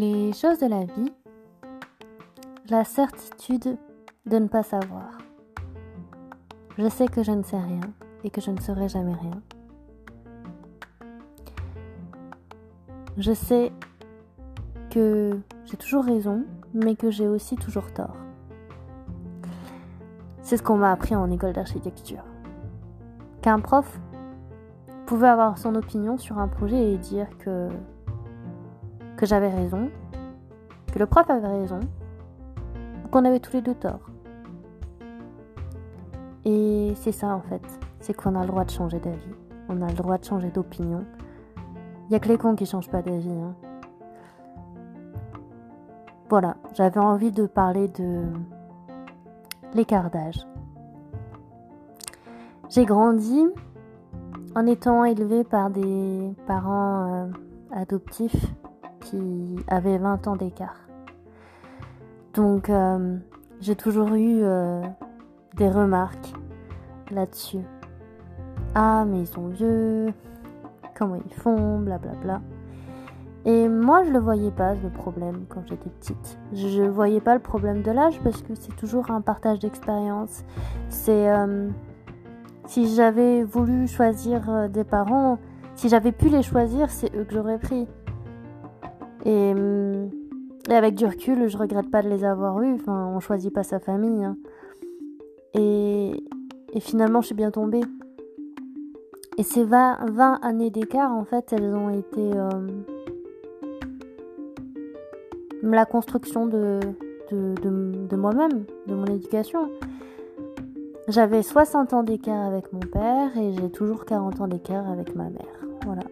Les choses de la vie, la certitude de ne pas savoir. Je sais que je ne sais rien et que je ne saurai jamais rien. Je sais que j'ai toujours raison, mais que j'ai aussi toujours tort. C'est ce qu'on m'a appris en école d'architecture. Qu'un prof pouvait avoir son opinion sur un projet et dire que que j'avais raison, que le prof avait raison, qu'on avait tous les deux tort. Et c'est ça en fait, c'est qu'on a le droit de changer d'avis, on a le droit de changer d'opinion. Il n'y a que les cons qui changent pas d'avis. Hein. Voilà, j'avais envie de parler de l'écart d'âge. J'ai grandi en étant élevée par des parents euh, adoptifs qui avaient 20 ans d'écart. Donc euh, j'ai toujours eu euh, des remarques là-dessus. Ah mais ils sont vieux, comment ils font, blablabla. Bla bla. Et moi je le voyais pas le problème quand j'étais petite. Je voyais pas le problème de l'âge parce que c'est toujours un partage d'expérience. C'est euh, si j'avais voulu choisir des parents, si j'avais pu les choisir, c'est eux que j'aurais pris. Et, et, avec du recul, je regrette pas de les avoir eus. Enfin, on choisit pas sa famille. Hein. Et, finalement, je suis bien tombée. Et ces 20, 20 années d'écart, en fait, elles ont été euh, la construction de, de, moi-même, de mon éducation. J'avais 60 ans d'écart avec mon père et j'ai toujours 40 ans d'écart avec ma mère. Voilà.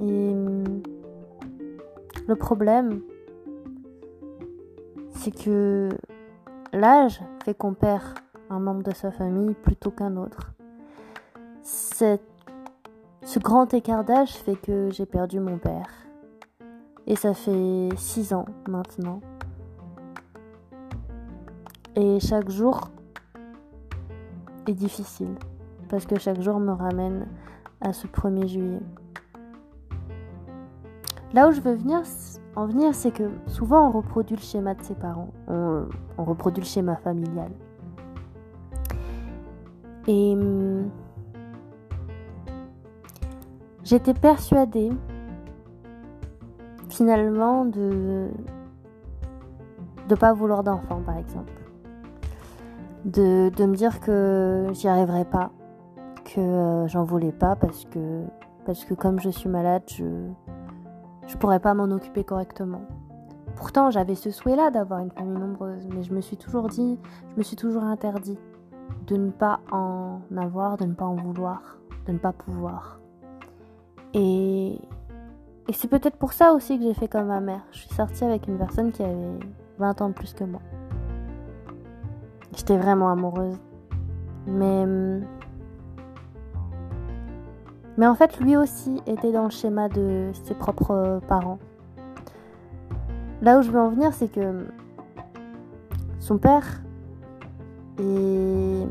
Et le problème, c'est que l'âge fait qu'on perd un membre de sa famille plutôt qu'un autre. ce grand écart d'âge fait que j'ai perdu mon père. Et ça fait six ans maintenant. Et chaque jour est difficile. Parce que chaque jour me ramène à ce 1er juillet. Là où je veux venir, en venir, c'est que souvent on reproduit le schéma de ses parents, on, reproduit le schéma familial. Et hum, j'étais persuadée finalement de ne pas vouloir d'enfant par exemple. De, de, me dire que j'y arriverais pas, que euh, j'en voulais pas parce que parce que comme je suis malade, je je pourrais pas m'en occuper correctement. Pourtant, j'avais ce souhait-là d'avoir une famille nombreuse, mais je me suis toujours dit, je me suis toujours interdit de ne pas en avoir, de ne pas en vouloir, de ne pas pouvoir. Et, et c'est peut-être pour ça aussi que j'ai fait comme ma mère. Je suis sortie avec une personne qui avait 20 ans de plus que moi. J'étais vraiment amoureuse. Mais hum, mais en fait, lui aussi était dans le schéma de ses propres parents. Là où je veux en venir, c'est que son père et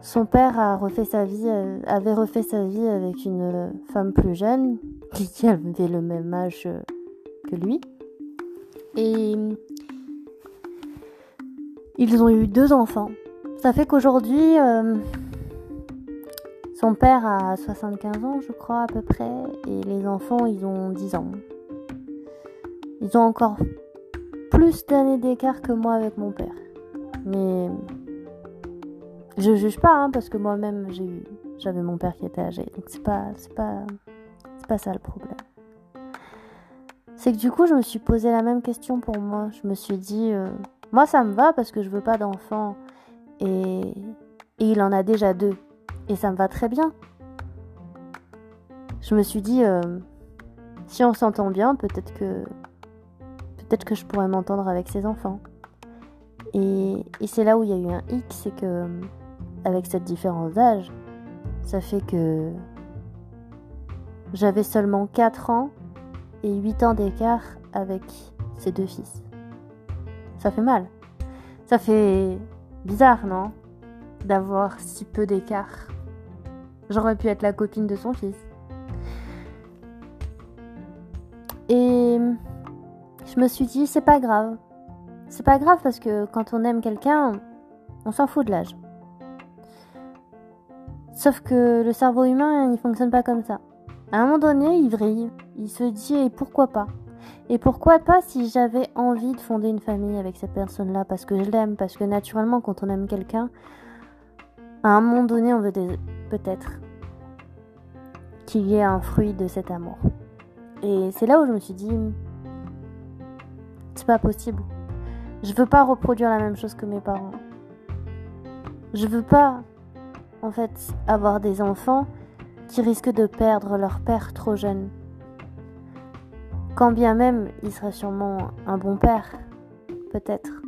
son père vie, avait refait sa vie avec une femme plus jeune qui avait le même âge que lui. Et ils ont eu deux enfants. Ça fait qu'aujourd'hui, euh, son père a 75 ans, je crois, à peu près, et les enfants, ils ont 10 ans. Ils ont encore plus d'années d'écart que moi avec mon père. Mais je juge pas, hein, parce que moi-même, j'avais mon père qui était âgé, donc c'est pas, pas, ça le problème. C'est que du coup, je me suis posé la même question pour moi. Je me suis dit, euh, moi, ça me va parce que je veux pas d'enfant, et, et il en a déjà deux. Et ça me va très bien. Je me suis dit, euh, si on s'entend bien, peut-être que je pourrais m'entendre avec ses enfants. Et, et c'est là où il y a eu un hic, c'est que avec cette différence d'âge, ça fait que j'avais seulement 4 ans et 8 ans d'écart avec ses deux fils. Ça fait mal. Ça fait bizarre, non? D'avoir si peu d'écart J'aurais pu être la copine de son fils. Et je me suis dit, c'est pas grave. C'est pas grave parce que quand on aime quelqu'un, on s'en fout de l'âge. Sauf que le cerveau humain, il fonctionne pas comme ça. À un moment donné, il vrille. Il se dit, et pourquoi pas? Et pourquoi pas si j'avais envie de fonder une famille avec cette personne-là? Parce que je l'aime, parce que naturellement, quand on aime quelqu'un, à un moment donné, on veut peut-être qu'il y ait un fruit de cet amour. Et c'est là où je me suis dit, c'est pas possible. Je veux pas reproduire la même chose que mes parents. Je veux pas, en fait, avoir des enfants qui risquent de perdre leur père trop jeune. Quand bien même il serait sûrement un bon père, peut-être.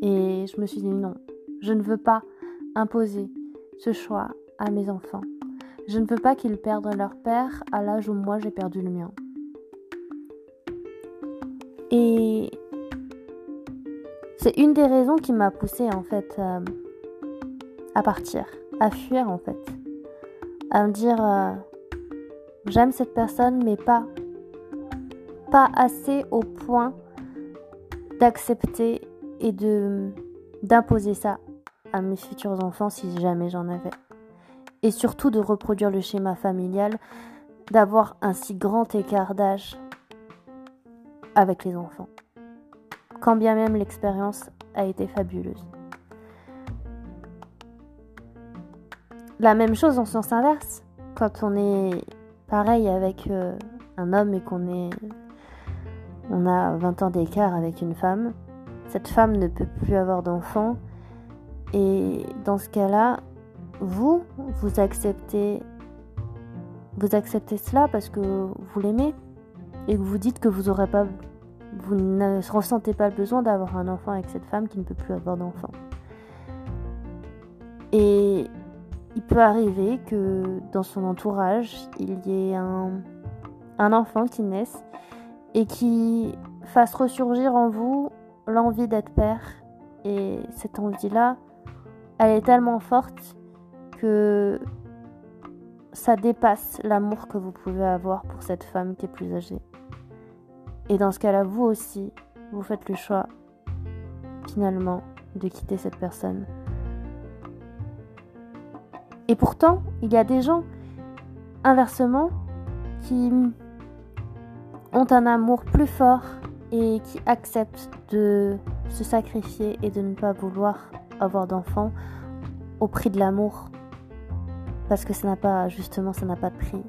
Et je me suis dit non, je ne veux pas imposer ce choix à mes enfants. Je ne veux pas qu'ils perdent leur père à l'âge où moi j'ai perdu le mien. Et c'est une des raisons qui m'a poussée en fait euh, à partir, à fuir en fait, à me dire euh, j'aime cette personne mais pas pas assez au point d'accepter et de d'imposer ça à mes futurs enfants si jamais j'en avais. Et surtout de reproduire le schéma familial, d'avoir un si grand écart d'âge avec les enfants. Quand bien même l'expérience a été fabuleuse. La même chose en sens inverse, quand on est pareil avec euh, un homme et qu'on est on a 20 ans d'écart avec une femme, cette femme ne peut plus avoir d'enfants et dans ce cas-là, vous, vous acceptez, vous acceptez cela parce que vous l'aimez et que vous dites que vous aurez pas, vous ne ressentez pas le besoin d'avoir un enfant avec cette femme qui ne peut plus avoir d'enfant. Et il peut arriver que dans son entourage, il y ait un, un enfant qui naisse et qui fasse ressurgir en vous l'envie d'être père. Et cette envie-là, elle est tellement forte que ça dépasse l'amour que vous pouvez avoir pour cette femme qui est plus âgée. Et dans ce cas-là, vous aussi, vous faites le choix, finalement, de quitter cette personne. Et pourtant, il y a des gens, inversement, qui ont un amour plus fort et qui acceptent de se sacrifier et de ne pas vouloir avoir d'enfants au prix de l'amour. Parce que ça n'a pas, justement, ça n'a pas de prix.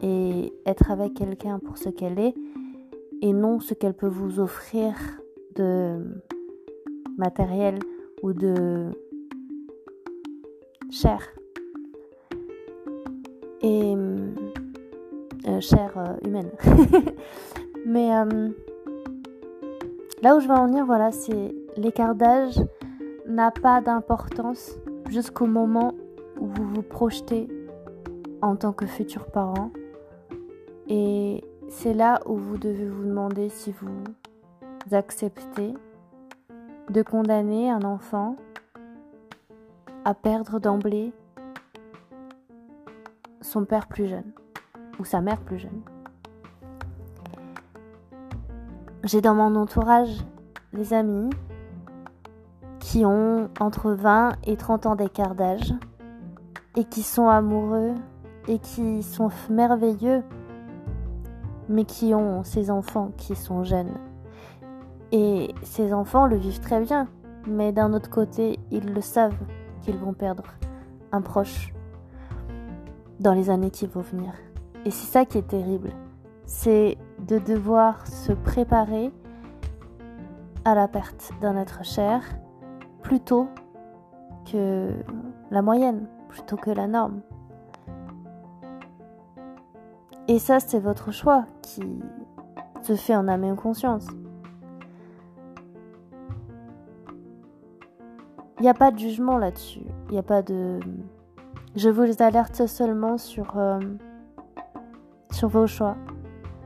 Et être avec quelqu'un pour ce qu'elle est et non ce qu'elle peut vous offrir de matériel ou de chair. Et euh, chair euh, humaine. Mais euh, là où je veux en venir, voilà, c'est l'écart d'âge n'a pas d'importance jusqu'au moment où vous vous projetez en tant que futur parent. Et c'est là où vous devez vous demander si vous acceptez de condamner un enfant à perdre d'emblée son père plus jeune ou sa mère plus jeune. J'ai dans mon entourage des amis qui ont entre 20 et 30 ans d'écart d'âge et qui sont amoureux et qui sont merveilleux, mais qui ont ces enfants qui sont jeunes. Et ces enfants le vivent très bien, mais d'un autre côté, ils le savent qu'ils vont perdre un proche dans les années qui vont venir. Et c'est ça qui est terrible, c'est de devoir se préparer à la perte d'un être cher plutôt que la moyenne, plutôt que la norme. Et ça, c'est votre choix qui se fait en âme et en conscience. Il n'y a pas de jugement là-dessus. Il n'y a pas de... Je vous alerte seulement sur, euh, sur vos choix.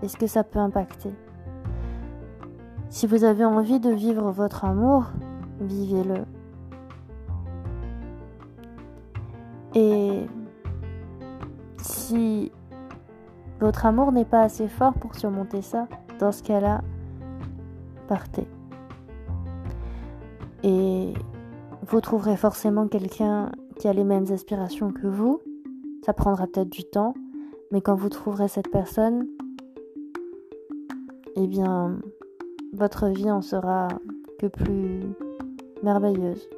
Est-ce que ça peut impacter Si vous avez envie de vivre votre amour, vivez-le. Et si votre amour n'est pas assez fort pour surmonter ça, Dans ce cas-là, partez. Et vous trouverez forcément quelqu'un qui a les mêmes aspirations que vous. Ça prendra peut-être du temps, mais quand vous trouverez cette personne, eh bien, votre vie en sera que plus merveilleuse.